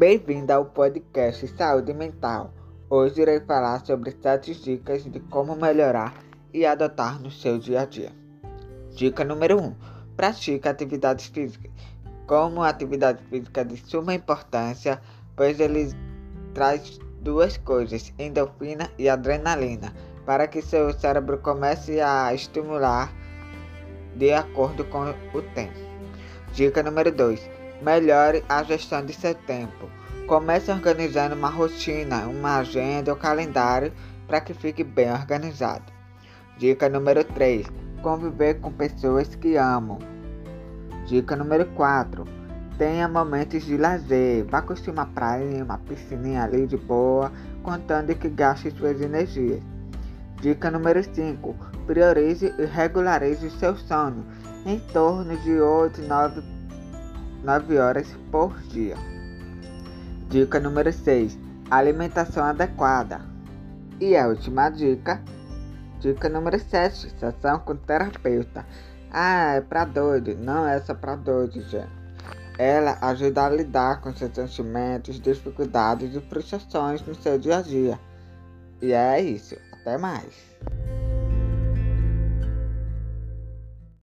Bem-vindo ao podcast Saúde Mental. Hoje irei falar sobre 7 dicas de como melhorar e adotar no seu dia a dia. Dica número 1: Pratique atividades físicas. Como atividade física de suma importância, pois ele traz duas coisas, endorfina e adrenalina, para que seu cérebro comece a estimular de acordo com o tempo. Dica número 2: Melhore a gestão de seu tempo. Comece organizando uma rotina, uma agenda ou calendário para que fique bem organizado. Dica número 3: Conviver com pessoas que amam. Dica número 4: Tenha momentos de lazer. Vá curtir uma praia, uma piscininha ali de boa, contando que gaste suas energias. Dica número 5: Priorize e regularize o seu sono em torno de 8 9, 9 horas por dia. Dica número 6: Alimentação adequada. E a última dica, dica número 7: Sessão com terapeuta. Ah, é pra doido. Não é só pra doido, gente. Ela ajuda a lidar com seus sentimentos, dificuldades e frustrações no seu dia a dia. E é isso. Até mais.